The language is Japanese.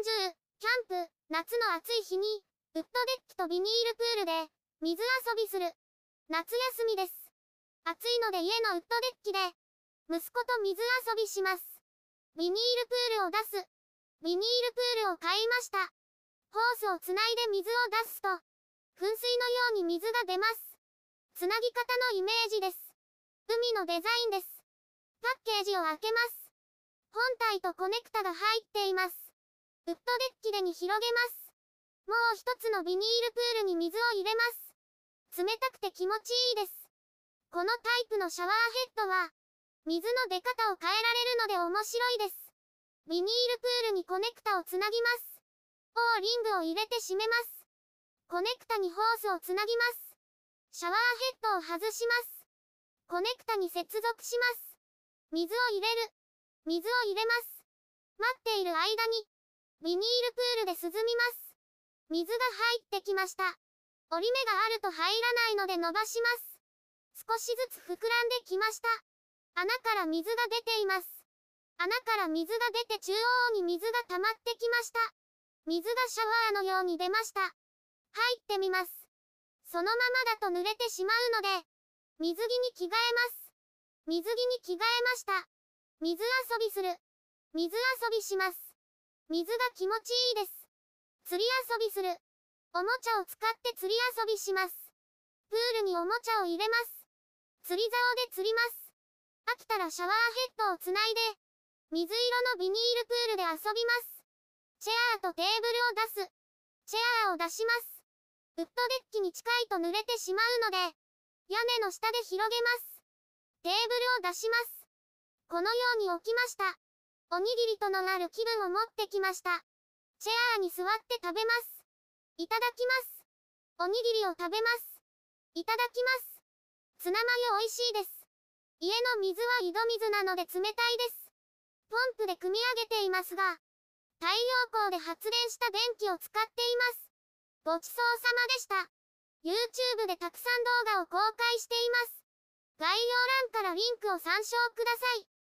キャンプ、夏の暑い日に、ウッドデッキとビニールプールで、水遊びする。夏休みです。暑いので家のウッドデッキで、息子と水遊びします。ビニールプールを出す。ビニールプールを買いました。ホースをつないで水を出すと、噴水のように水が出ます。つなぎ方のイメージです。海のデザインです。パッケージを開けます。本体とコネクタが入っています。ウッドデッキでに広げます。もう一つのビニールプールに水を入れます。冷たくて気持ちいいです。このタイプのシャワーヘッドは、水の出方を変えられるので面白いです。ビニールプールにコネクタをつなぎます。O リングを入れて閉めます。コネクタにホースをつなぎます。シャワーヘッドを外します。コネクタに接続します。水を入れる。水を入れます。待っている間に、ビニールプールで涼みます。水が入ってきました。折り目があると入らないので伸ばします。少しずつ膨らんできました。穴から水が出ています。穴から水が出て中央に水が溜まってきました。水がシャワーのように出ました。入ってみます。そのままだと濡れてしまうので、水着に着替えます。水着に着替えました。水遊びする。水遊びします。水が気持ちいいです。釣り遊びする。おもちゃを使って釣り遊びします。プールにおもちゃを入れます。釣り竿で釣ります。飽きたらシャワーヘッドをつないで、水色のビニールプールで遊びます。チェアーとテーブルを出す。チェアーを出します。ウッドデッキに近いと濡れてしまうので、屋根の下で広げます。テーブルを出します。このように置きました。おにぎりとのある気分を持ってきました。チェアーに座って食べます。いただきます。おにぎりを食べます。いただきます。ツナマヨ美味しいです。家の水は井戸水なので冷たいです。ポンプで組み上げていますが、太陽光で発電した電気を使っています。ごちそうさまでした。YouTube でたくさん動画を公開しています。概要欄からリンクを参照ください。